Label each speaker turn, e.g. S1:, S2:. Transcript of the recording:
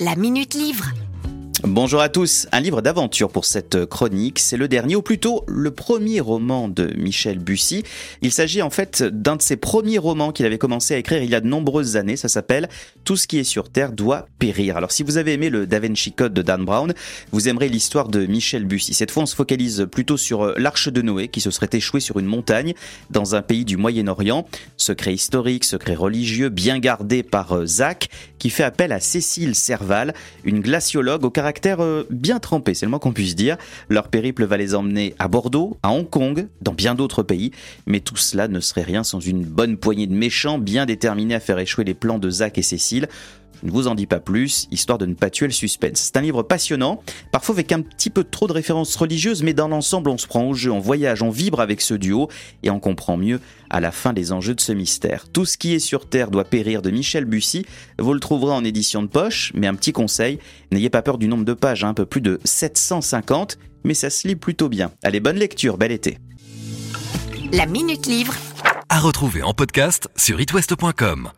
S1: La Minute Livre.
S2: Bonjour à tous, un livre d'aventure pour cette chronique, c'est le dernier, ou plutôt le premier roman de Michel Bussy. Il s'agit en fait d'un de ses premiers romans qu'il avait commencé à écrire il y a de nombreuses années, ça s'appelle Tout ce qui est sur Terre doit périr. Alors si vous avez aimé le Da Vinci Code de Dan Brown, vous aimerez l'histoire de Michel Bussy. Cette fois on se focalise plutôt sur euh, l'arche de Noé qui se serait échouée sur une montagne dans un pays du Moyen-Orient. Secret historique, secret religieux, bien gardé par euh, Zach, qui fait appel à Cécile Serval, une glaciologue au caractère euh, bien trempé, c'est le moins qu'on puisse dire. Leur périple va les emmener à Bordeaux, à Hong Kong, dans bien d'autres pays, mais tout cela ne serait rien sans une bonne poignée de méchants bien déterminés à faire échouer les plans de Zach et Cécile. Je ne vous en dis pas plus, histoire de ne pas tuer le suspense. C'est un livre passionnant, parfois avec un petit peu trop de références religieuses, mais dans l'ensemble, on se prend au jeu, on voyage, on vibre avec ce duo et on comprend mieux à la fin les enjeux de ce mystère. Tout ce qui est sur Terre doit périr de Michel Bussy. Vous le trouverez en édition de poche, mais un petit conseil, n'ayez pas peur du nombre de pages, hein, un peu plus de 750, mais ça se lit plutôt bien. Allez, bonne lecture, bel été.
S1: La Minute Livre.
S3: À retrouver en podcast sur itwest.com.